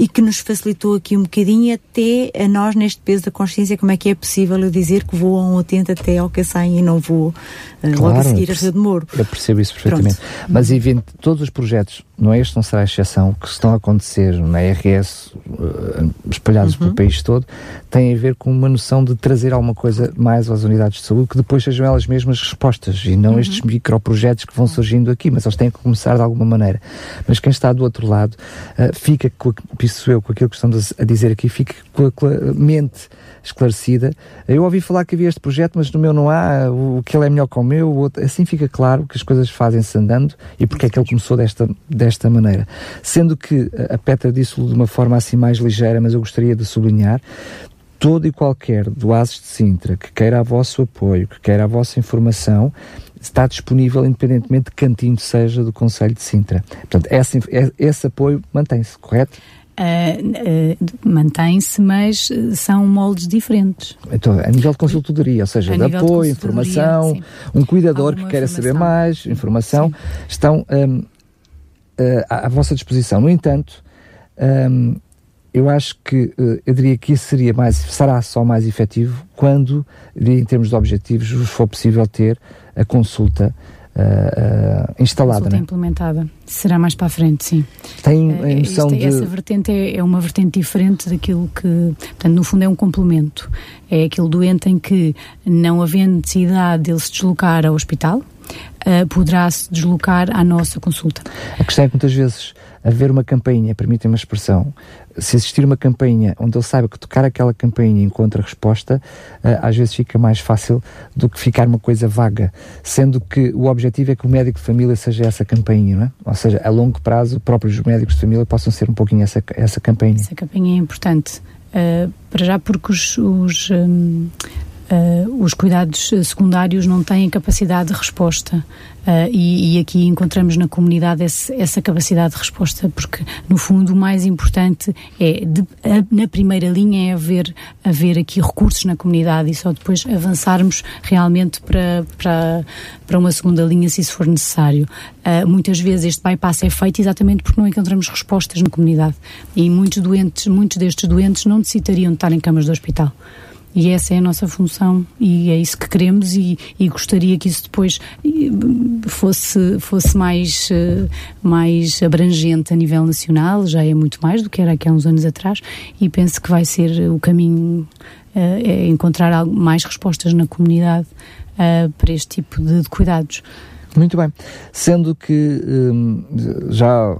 e que nos facilitou aqui um bocadinho até a nós neste peso da consciência como é que é possível eu dizer que vou a um atento até ao Cacém e não vou uh, claro, logo a seguir a Rio de Moro. Eu percebo isso perfeitamente. Pronto. Mas evento, todos os projetos, não é este não será a exceção, que estão a acontecer na RS, uh, espalhados uhum. pelo país todo, têm a ver com uma noção de trazer alguma coisa mais às unidades de saúde, que depois sejam elas mesmas respostas e não uhum. estes microprojetos que vão surgindo aqui, mas eles têm que começar de alguma maneira. Mas quem está do outro lado uh, fica com penso eu, com aquilo que estamos a dizer aqui, fique com a mente esclarecida. Eu ouvi falar que havia este projeto, mas no meu não há, o que ele é melhor que o meu, outro, assim fica claro que as coisas fazem-se andando e porque é que ele começou desta, desta maneira. Sendo que a Petra disse-o de uma forma assim mais ligeira, mas eu gostaria de sublinhar, todo e qualquer do ASES de Sintra que queira a vosso apoio, que queira a vossa informação, está disponível independentemente de cantinho seja do Conselho de Sintra. Portanto, esse, esse apoio mantém-se, correto? Uh, uh, mantém-se, mas são moldes diferentes. Então, a nível de consultoria, ou seja, de apoio, de informação, sim. um cuidador Alguma que queira saber mais, informação, sim. estão um, uh, à, à, vossa disposição. No entanto, um, eu acho que eu diria que isso seria mais, será só mais efetivo quando, em termos de objetivos, for possível ter a consulta uh, instalada. Né? implementada. Será mais para a frente, sim. Tem a noção uh, de... Essa vertente é, é, uma vertente diferente daquilo que... Portanto, no fundo é um complemento. É aquele doente em que, não havendo necessidade dele se deslocar ao hospital, uh, poderá se deslocar à nossa consulta. A questão é que muitas vezes haver uma campainha, permitem-me a expressão, se existir uma campainha onde ele saiba que tocar aquela campainha encontra resposta, uh, às vezes fica mais fácil do que ficar uma coisa vaga, sendo que o objetivo é que o médico de família seja essa campainha, não é? Ou seja, a longo prazo, próprios médicos de família possam ser um pouquinho essa, essa campainha. Essa campainha é importante. Uh, para já porque os, os um, uh, os cuidados secundários não têm capacidade de resposta. Uh, e, e, aqui encontramos na comunidade esse, essa capacidade de resposta, porque no fundo o mais importante é, de, a, na primeira linha, é haver, haver aqui recursos na comunidade e só depois avançarmos realmente para, para, para uma segunda linha, se isso for necessário. Uh, muitas vezes este bypass é feito exatamente porque não encontramos respostas na comunidade e muitos doentes, muitos destes doentes não necessitariam de estar em camas de hospital. E essa é a nossa função e é isso que queremos e, e gostaria que isso depois fosse, fosse mais, eh, mais abrangente a nível nacional, já é muito mais do que era aqui há uns anos atrás e penso que vai ser o caminho uh, é encontrar mais respostas na comunidade uh, para este tipo de cuidados. Muito bem. Sendo que hum, já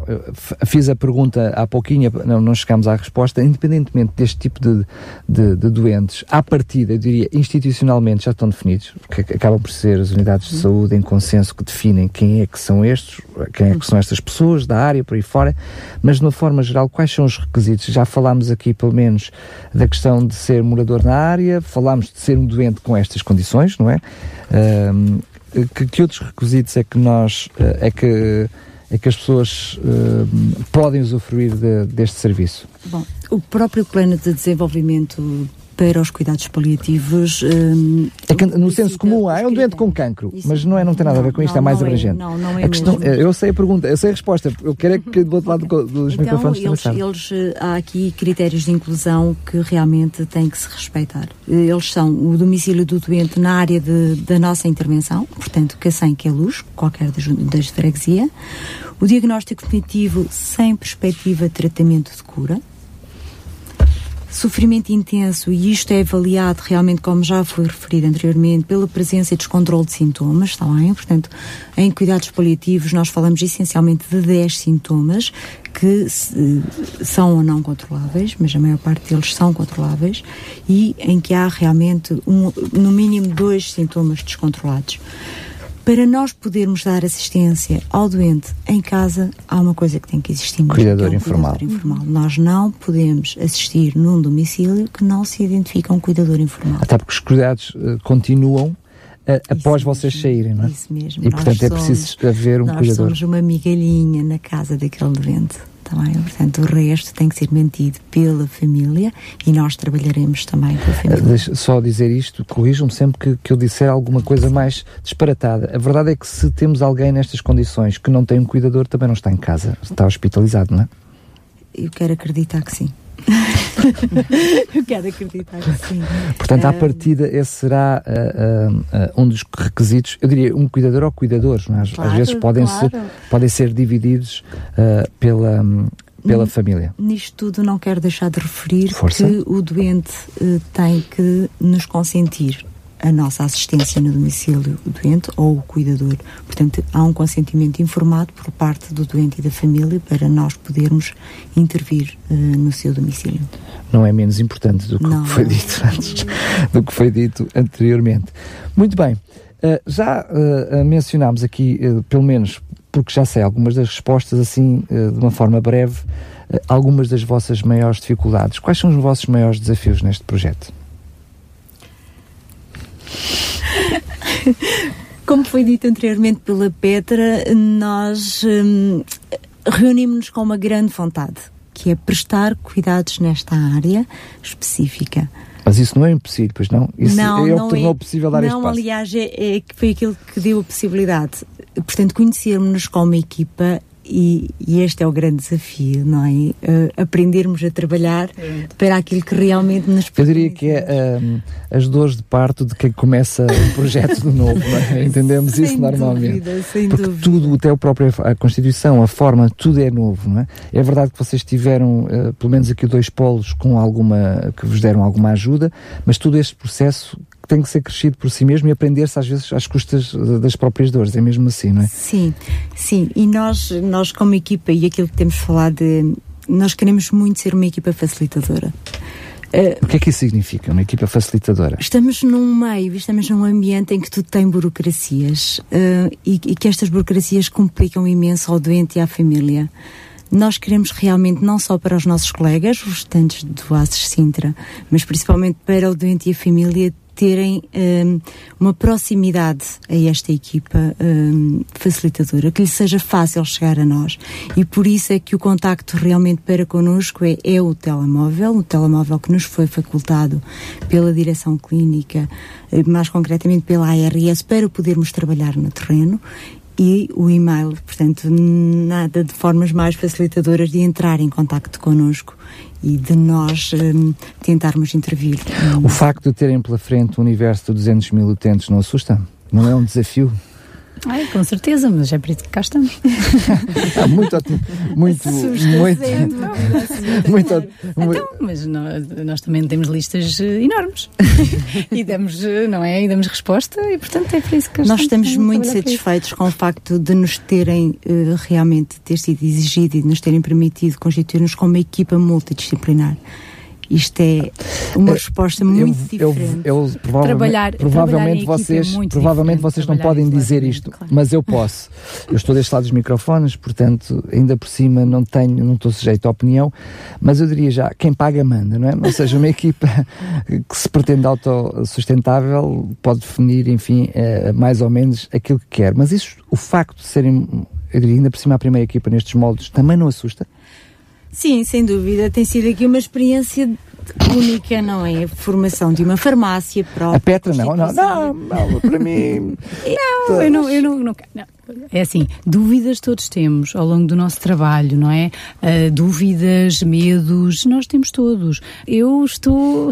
fiz a pergunta há pouquinho, não, não chegámos à resposta, independentemente deste tipo de, de, de, doentes, à partida, eu diria, institucionalmente já estão definidos, porque acabam por ser as unidades de saúde em consenso que definem quem é que são estes, quem é que são estas pessoas da área, por aí fora, mas de uma forma geral, quais são os requisitos? Já falámos aqui, pelo menos, da questão de ser morador na área, falámos de ser um doente com estas condições, não é? Um, que, que, outros requisitos é que nós eh, é que é que as pessoas uh, podem usufruir de, deste serviço? Bom, o próprio plano de desenvolvimento para os cuidados paliativos. Um, é que no senso comum há, é um doente com cancro, mas não, é, não tem nada não, a ver com isto, é não, é mais abrangente. não, não é a questão, mesmo. Eu sei a pergunta, eu sei a resposta, eu quero é que do outro lado dos então, microfones eles, eles, eh, há aqui critérios de inclusão que realmente têm que se respeitar. Eles são o domicílio do doente na área de, da nossa intervenção, portanto, que sem que é luz, qualquer das, das freguesia, o diagnóstico definitivo sem perspectiva de tratamento de cura, Sofrimento intenso, e isto é avaliado realmente, como já foi referido anteriormente, pela presença e descontrole de sintomas, está bem? Portanto, em cuidados paliativos nós falamos essencialmente de 10 sintomas que se, são ou não controláveis, mas a maior parte deles são controláveis, e em que há realmente um, no mínimo dois sintomas descontrolados. Para nós podermos dar assistência ao doente em casa, há uma coisa que tem que existir. Cuidador, que é um informal. cuidador informal. Nós não podemos assistir num domicílio que não se identifica um cuidador informal. Até porque os cuidados uh, continuam uh, após mesmo, vocês saírem, não é? Isso mesmo. E nós portanto somos, é preciso haver um nós cuidador. Nós somos uma migalhinha na casa daquele doente também. Portanto, o resto tem que ser mantido pela família e nós trabalharemos também com a família. Deixa só dizer isto, corrijam-me sempre que, que eu disser alguma coisa mais disparatada. A verdade é que se temos alguém nestas condições que não tem um cuidador, também não está em casa, está hospitalizado, não é? Eu quero acreditar que sim. eu quero acreditar que sim. Portanto, à partida, esse será uh, uh, uh, um dos requisitos, eu diria, um cuidador ou cuidadores, é? às, claro, às, vezes podem, claro. ser, podem ser divididos pela. Um, pela família. Nisto tudo não quero deixar de referir Força. que o doente tem que nos consentir a nossa assistência no domicílio do doente ou o cuidador. Portanto, há um consentimento informado por parte do doente e da família para nós podermos intervir uh, no seu domicílio. Não é menos importante do que não, foi dito antes, do que foi dito anteriormente. Muito bem. Uh, já uh, mencionámos aqui, pelo menos porque já sei algumas das respostas, assim, de uma forma breve, algumas das vossas maiores dificuldades. Quais são os vossos maiores desafios neste projeto? Como foi dito anteriormente pela Petra, nós hum, reunimos-nos com uma grande vontade, que é prestar cuidados nesta área específica. Mas isso não é impossível, pois não? Isso não, é o que tornou é, possível dar não, este passo. Não, aliás, é, é, foi aquilo que deu a possibilidade. Portanto, conhecermos-nos como equipa e, e, este é o grande desafio, não é? Uh, aprendermos a trabalhar é. para aquilo que realmente nos Eu diria que é um, as dores de parto de quem começa um projeto de novo, é? Entendemos isso normalmente. Dúvida, sem Porque dúvida. tudo, até o próprio, a Constituição, a forma, tudo é novo, não é? É verdade que vocês tiveram, uh, pelo menos aqui, dois polos com alguma, que vos deram alguma ajuda, mas todo este processo tem que ser crescido por si mesmo e aprender-se às vezes às custas das próprias dores, é mesmo assim, não é? Sim, sim. E nós, nós como equipa, e aquilo que temos falado, de, nós queremos muito ser uma equipa facilitadora. Uh, o que é que isso significa, uma equipa facilitadora? Estamos num meio, estamos num ambiente em que tudo tem burocracias uh, e, e, que estas burocracias complicam imenso ao doente e à família. Nós queremos realmente, não só para os nossos colegas, os estudantes do ASES Sintra, mas principalmente para o doente e a família, terem um, uma proximidade a esta equipa um, facilitadora, que lhe seja fácil chegar a nós. E por isso é que o contacto realmente para connosco é, é o telemóvel, o telemóvel que nos foi facultado pela direção clínica, eh, mais concretamente pela ARS, para podermos trabalhar no terreno e o e-mail, portanto, nada de formas mais facilitadoras de entrar em contacto connosco e de nós um, tentarmos intervir. O facto de terem pela frente um universo de 200 mil utentes não assusta? Não é um desafio? Ai, com certeza, mas é por isso que cá estamos. ah, muito ótimo. Muito, muito, muito, muito, então, Mas nós, nós, também temos listas eh, enormes e damos, eh, não é? E damos resposta e, portanto, é por isso que Nós estamos muito satisfeitos com o facto de nos terem uh, realmente ter sido exigido e de nos terem permitido constituir-nos como uma equipa multidisciplinar. Isto é uma é, resposta muito eu, diferente. Eu, eu, provavelmente, trabalhar, provavelmente trabalhar vocês, é provavelmente vocês não podem dizer isto, claro. mas eu posso. eu estou deste lado dos microfones, portanto, ainda por cima não tenho, não estou sujeito à opinião, mas eu diria já, quem paga manda, não é? Ou seja, uma equipa que se pretende autossustentável pode definir, enfim, é, mais ou menos aquilo que quer. Mas isso, o facto de serem, eu diria, ainda por cima a primeira equipa nestes moldes, também não assusta? Sim, sem dúvida. Tem sido aqui uma experiência única, não é? A formação de uma farmácia própria. A Petra, não, não, não, não, para mim. Não, eu não, eu não, não, não é assim, dúvidas todos temos ao longo do nosso trabalho, não é? Uh, dúvidas, medos, nós temos todos. Eu estou,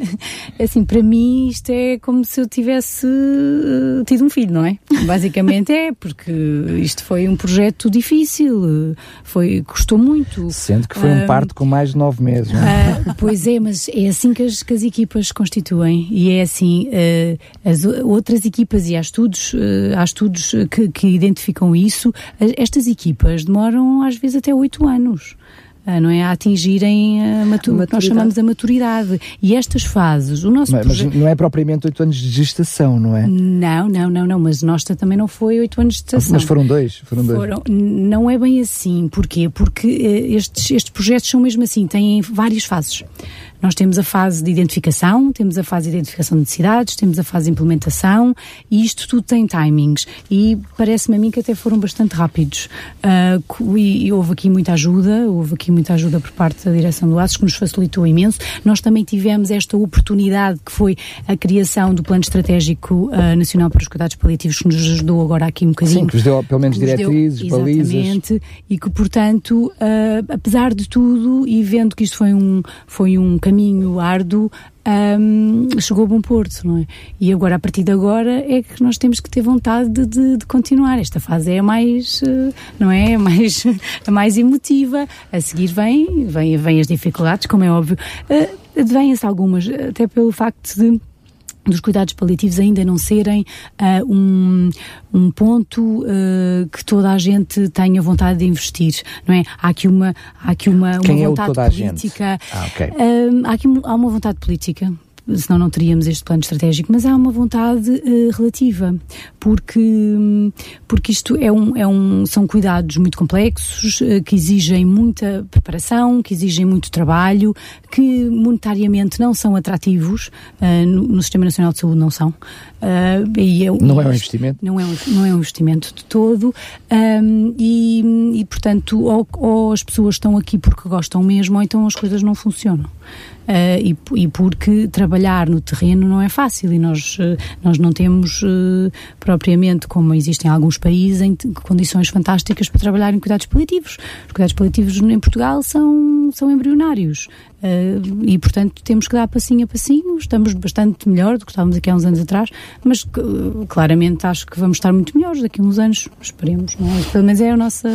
assim, para mim isto é como se eu tivesse uh, tido um filho, não é? Basicamente é, porque isto foi um projeto difícil, foi, custou muito. Sendo que foi um ah, parto com mais de nove meses, não é? pois é, mas é assim que as, que as equipas constituem e é assim, as outras equipas e há estudos, há estudos que, que identificam isso, estas equipas demoram às vezes até oito anos. Ah, não é? A atingirem a matu a nós chamamos a maturidade. E estas fases, o nosso mas, mas não é propriamente oito anos de gestação, não é? Não, não, não, não, mas nossa também não foi oito anos de gestação. Mas foram dois, foram dois. Foram, não é bem assim, porquê? Porque uh, estes, estes projetos são mesmo assim, têm várias fases. Nós temos a fase de identificação, temos a fase de identificação de necessidades, temos a fase de implementação e isto tudo tem timings. E parece-me a mim que até foram bastante rápidos. Uh, e, e, houve aqui muita ajuda, houve aqui muita ajuda por parte da direção do ASES, que nos facilitou imenso. Nós também tivemos esta oportunidade que foi a criação do Plano Estratégico uh, Nacional para os Cuidados Paliativos, que nos ajudou agora aqui um bocadinho. Sim, que vos deu pelo menos diretrizes, deu, balizas. Exatamente, e que portanto, uh, apesar de tudo, e vendo que isto foi um, foi um caminho árduo, um, chegou a bom porto, não é? E agora, a partir de agora, é que nós temos que ter vontade de, de, de continuar. Esta fase é a mais, uh, não é? A mais, a mais emotiva. A seguir vem, vem, vem as dificuldades, como é óbvio. Uh, Vêm-se algumas, até pelo facto de dos cuidados paliativos ainda não serem uh, um, um ponto uh, que toda a gente tenha vontade de investir, não é? Há aqui uma, há aqui uma, uma é vontade política. Ah, okay. uh, há aqui há uma vontade política senão não teríamos este plano estratégico, mas há uma vontade uh, relativa, porque, porque isto é um, é um, são cuidados muito complexos, uh, que exigem muita preparação, que exigem muito trabalho, que monetariamente não são atrativos, uh, no, no, Sistema Nacional de Saúde não são. É, não é um investimento? Não é um, não é um investimento de todo, um, e, e portanto, ou, ou as pessoas estão aqui porque gostam mesmo, ou então as coisas não funcionam. Uh, e, e, porque trabalhar no terreno não é fácil e nós, uh, nós não temos uh, propriamente, como existem em alguns países, em condições fantásticas para trabalhar em cuidados paliativos. Os cuidados paliativos em Portugal são, são embrionários. Uh, e, portanto, temos que dar passinho a passinho. Estamos bastante melhor do que estávamos aqui há uns anos atrás, mas uh, claramente acho que vamos estar muito melhores daqui a uns anos. Esperemos, não é? Pelo menos é a nossa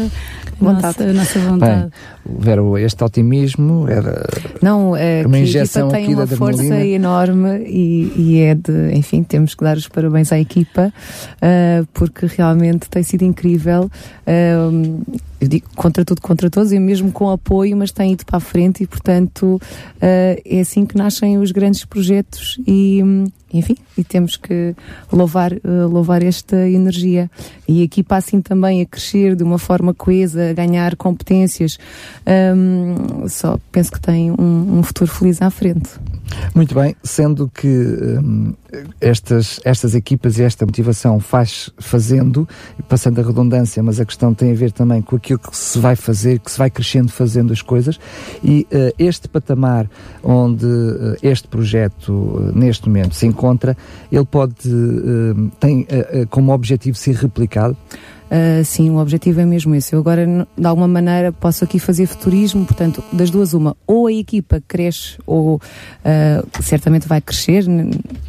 vontade. Nossa, a nossa vontade. Bem, Vera, este otimismo era não, é uma injeção a equipa tem uma força enorme e, e, é de, enfim, temos que dar os parabéns à equipa uh, porque realmente tem sido incrível. Uh, eu digo contra tudo, contra todos, e mesmo com apoio, mas tem ido para a frente e, portanto, uh, é assim que nascem os grandes projetos e, enfim, e temos que louvar, uh, louvar esta energia. E a equipa assim também a crescer de uma forma coesa, a ganhar competências, um, só penso que tem um, um futuro feliz à frente. Muito bem, sendo que hum, estas, estas equipas e esta motivação faz fazendo, passando a redundância, mas a questão tem a ver também com aquilo que se vai fazer, que se vai crescendo fazendo as coisas, e uh, este patamar onde uh, este projeto uh, neste momento se encontra, ele pode, hum, tem como objetivo ser replicado? Uh, sim, o objetivo é mesmo esse. Eu agora, de alguma maneira, posso aqui fazer futurismo, portanto, das duas, uma, ou a equipa cresce, ou uh, certamente vai crescer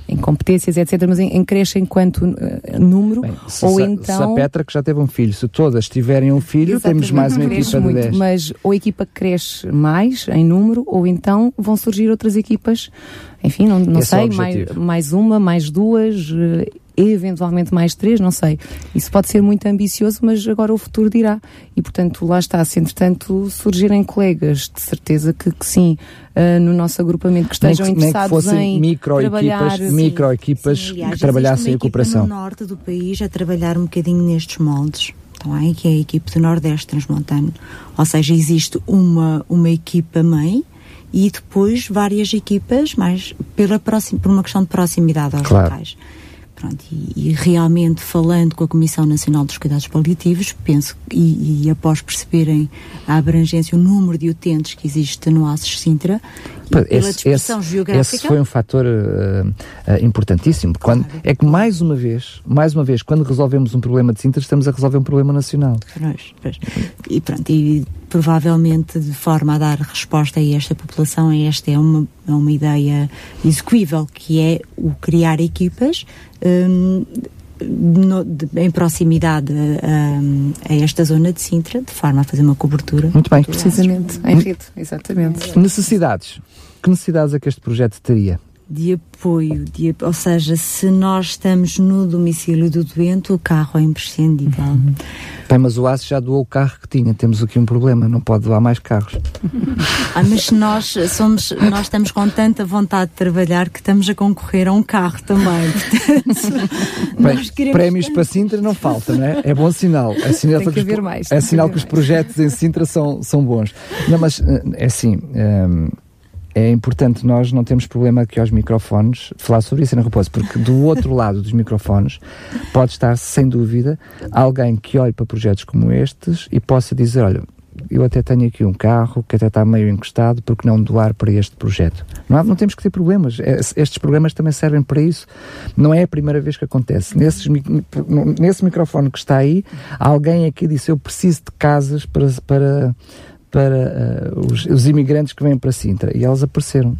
em competências, etc., mas em, em cresce enquanto uh, número, Bem, se, ou se, então... Se a Petra, que já teve um filho, se todas tiverem um filho, temos mais uma equipa muito, de 10. Mas ou a equipa cresce mais em número, ou então vão surgir outras equipas, enfim, não, não é sei, mais, mais uma, mais duas eventualmente mais três, não sei. Isso pode ser muito ambicioso, mas agora o futuro dirá. E, portanto, lá está. Se, entretanto, surgirem colegas, de certeza que, que sim, uh, no nosso agrupamento, que estejam nem que, interessados nem que em micro trabalhar... Equipas, micro equipas sim, que trabalhassem a cooperação. no norte do país a trabalhar um bocadinho nestes moldes. Também, que é a equipe do Nordeste Transmontano. Ou seja, existe uma, uma equipa mãe, e depois várias equipas, mais pela próxima, por uma questão de proximidade aos claro. locais. Pronto, e, e, realmente falando com a Comissão Nacional dos Cuidados Paliativos, penso e, e após perceberem a abrangência, o número de utentes que existe no ASES Sintra, pela esse, dispersão esse, geográfica. Esse foi um fator uh, uh, importantíssimo. Claro, quando, é que mais uma vez, mais uma vez, quando resolvemos um problema de Sintra, estamos a resolver um problema nacional. Pois. E pronto, e provavelmente de forma a dar resposta a esta população, esta é uma, é uma ideia execuível, que é o criar equipas um, no, de, em proximidade a, a, esta zona de Sintra, de forma a fazer uma cobertura. Muito bem. Precisamente, em rede, exatamente. Necessidades. Que necessidades é que este projeto teria? De apoio, de, ou seja, se nós estamos no domicílio do doente, o carro é imprescindível. Uhum. Bem, mas o ACE já doou o carro que tinha, temos aqui um problema, não pode doar mais carros. Ah, mas nós somos, nós estamos com tanta vontade de trabalhar que estamos a concorrer a um carro também. Portanto, Bem, queremos... prémios para Sintra não falta, não é? É bom sinal. É sinal, Tem que, haver mais. É sinal que, que os projetos em Sintra são, são bons. Não, mas eh, é assim. Um, é importante nós não temos problema aqui aos microfones falar sobre isso na Raposo, porque do outro lado dos microfones pode estar, sem dúvida, alguém que olhe para projetos como estes e possa dizer, olha, eu até tenho aqui um carro que até está meio encostado, porque não doar para este projeto? Não, há, não temos que ter problemas. É, estes programas também servem para isso. Não é a primeira vez que acontece. Nesses, nesse microfone que está aí, alguém aqui disse: Eu preciso de casas para, para para uh, os, os, imigrantes que vêm para Sintra e elas apareceram.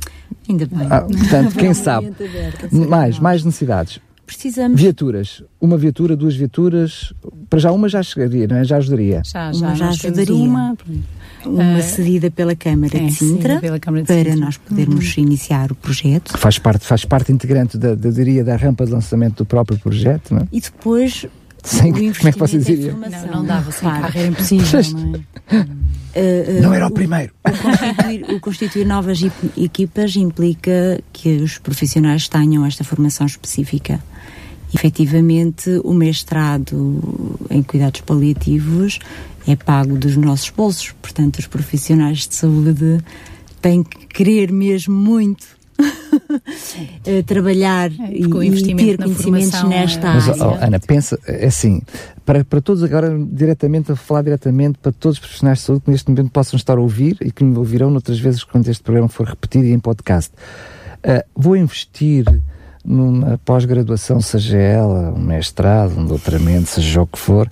Ainda bem. Ah, portanto, quem sabe? mais, mais necessidades. Precisamos. Viaturas. Uma viatura, duas viaturas. Para já uma já chegaria, não é? Já ajudaria. Já, já, uma já ajudaria. Uma, uma uh, cedida pela Câmara é, de Sintra Câmara de para Sintra. nós podermos uhum. iniciar o projeto. Faz parte, faz parte integrante da, da, diria, da rampa de lançamento do próprio projeto, não é? E depois sem, como é que você diria? Não, não dava, sem claro. carro era impossível, não é? Uh, não era o primeiro. O constituir, o constituir, novas equipas implica que os profissionais tenham esta formação específica. Efetivamente, o mestrado em cuidados paliativos é pago dos nossos bolsos, portanto, os profissionais de saúde têm que querer mesmo muito trabalhar é, e, e, ter conhecimentos nesta Mas, área. Oh, Ana, pensa, é assim, para, para todos agora, diretamente, a falar diretamente para todos os profissionais de saúde que neste momento possam estar a ouvir e que me ouvirão noutras vezes quando este programa for repetido e em podcast. Uh, vou investir numa pós-graduação, seja ela um mestrado, um doutoramento, seja o que for,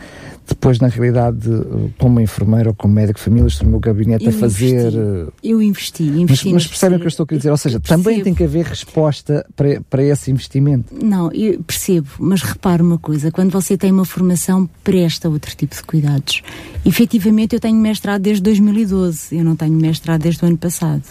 depois, na realidade, como enfermeiro ou como médico de família, estou no meu gabinete eu a fazer. Investi. Eh, eu investi, investi. Mas, mas percebem o que eu estou a dizer? Ou seja, também tem que haver resposta para, para esse investimento. Não, eu percebo, mas repare uma coisa: quando você tem uma formação, presta outro tipo de cuidados. Efetivamente, eu tenho mestrado desde 2012, eu não tenho mestrado desde o ano passado.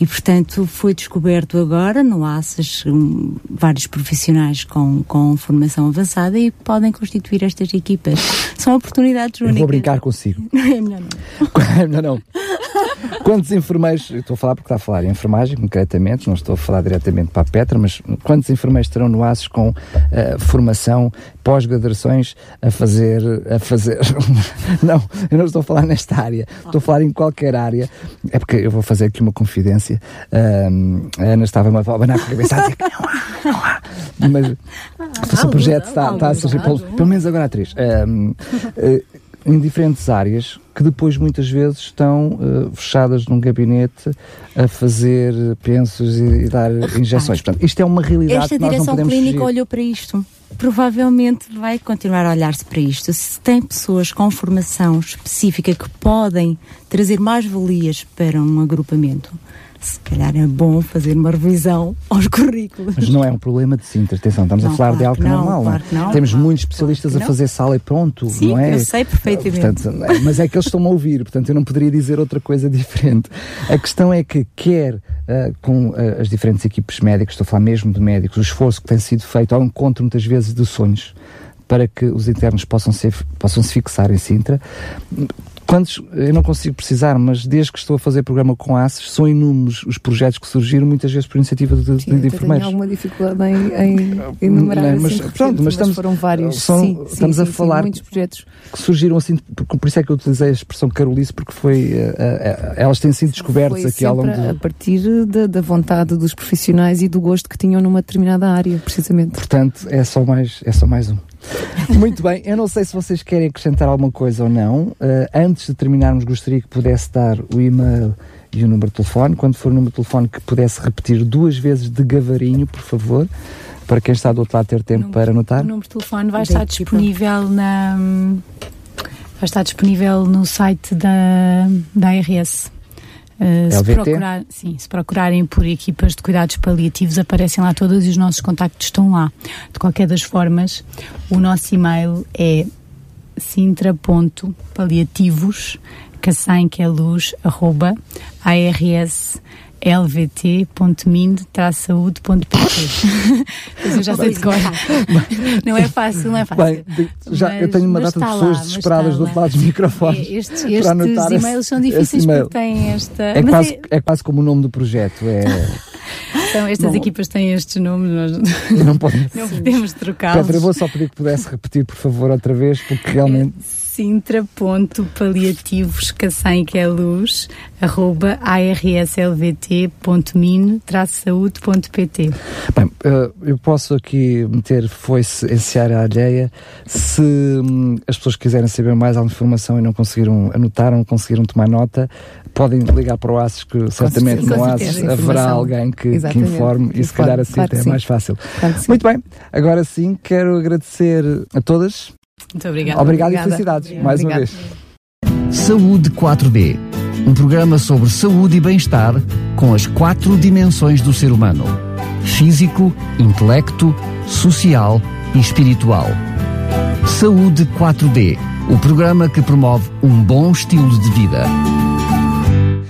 E, portanto, foi descoberto agora no ASAS um, vários profissionais com, com formação avançada e podem constituir estas equipas. São oportunidades únicas. Eu vou brincar consigo. é melhor não. é melhor não. Quantos enfermeiros, estou a falar porque está a falar em enfermagem concretamente, não estou a falar diretamente para a Petra, mas quantos enfermeiros terão no ASES com uh, formação, pós-graduações a fazer, a fazer, não, eu não estou a falar nesta área, estou a falar em qualquer área, é porque eu vou fazer aqui uma confidência, uh, a Ana estava-me a abanar com a cabeça a dizer que não há, não há, mas ah, o projeto está, está a surgir, pelo, pelo menos agora a três. Uh, em diferentes áreas que depois muitas vezes estão uh, fechadas num gabinete a fazer pensos e, e dar injeções. Portanto, isto é uma realidade Esta que nós não podemos Esta direção clínica olhou para isto provavelmente vai continuar a olhar-se para isto. Se tem pessoas com formação específica que podem trazer mais valias para um agrupamento, se calhar é bom fazer uma revisão aos currículos. Mas não é um problema de Sintra, atenção, estamos não, a falar claro de algo não, normal. Claro não, Temos claro, muitos especialistas a fazer sala e pronto, Sim, não é? eu sei perfeitamente. Portanto, mas é que eles estão a ouvir, portanto eu não poderia dizer outra coisa diferente. A questão é que quer uh, com uh, as diferentes equipes médicas, estou a falar mesmo de médicos, o esforço que tem sido feito ao encontro muitas vezes de sonhos para que os internos possam, ser, possam se fixar em Sintra, quantos, eu não consigo precisar, mas desde que estou a fazer programa com ACES, são inúmeros os projetos que surgiram, muitas vezes por iniciativa de, sim, de, de enfermeiros. Alguma dificuldade em, em enumerar Não, assim, mas, mas, pronto, mas estamos, foram vários. são, sim, estamos sim, a falar muitos projetos que surgiram assim, por, por isso é que eu utilizei a expressão Carolice, porque foi, uh, uh, elas têm sido descobertas Foi aqui ao longo do... a partir da, da vontade dos profissionais e do gosto que tinham numa determinada área, precisamente. Portanto, é só mais, é só mais um. Muito bem, eu não sei se vocês querem acrescentar alguma coisa ou não. Uh, antes de terminarmos, gostaria que pudesse dar o e-mail e o número de telefone. Quando for o número de telefone, que pudesse repetir duas vezes de gavarinho, por favor, para quem está do outro lado ter tempo número, para anotar. O número de telefone vai estar disponível na. Vai estar disponível no site da, da ARS. Uh, se, procurar, sim, se procurarem por equipas de cuidados paliativos, aparecem lá todas e os nossos contactos estão lá. De qualquer das formas, o nosso e-mail é sintra.paliativos, cassanqueluz, arroba, ars lvt.mind-saúde.pt eu já sei de cor. não é fácil, não é fácil. Bem, já, mas, eu tenho uma data de pessoas lá, desesperadas do outro lado dos microfones. É, estes, estes e-mails são difíceis porque têm esta. É quase, é... é quase como o nome do projeto. É... Então, estas equipas têm estes nomes, nós não, pode... não podemos trocá-los. Petra, eu vou só pedir que pudesse repetir, por favor, outra vez, porque realmente. É sintra.paliativos que é luz arroba arslvt.min-saúde.pt Bem, eh, eu posso aqui meter foice em seara alheia. Se hum, as pessoas quiserem saber mais alguma informação e não conseguiram anotar, não conseguiram tomar nota, podem ligar para o ASES que certamente no ASES haverá alguém que, que informe e se calhar assim claro é mais fácil. Claro Muito bem, agora sim quero agradecer a todas muito obrigada. Obrigado obrigada. e felicidades, obrigada. mais obrigada. uma vez. Saúde 4D. Um programa sobre saúde e bem-estar com as quatro dimensões do ser humano: físico, intelecto, social e espiritual. Saúde 4D. O programa que promove um bom estilo de vida.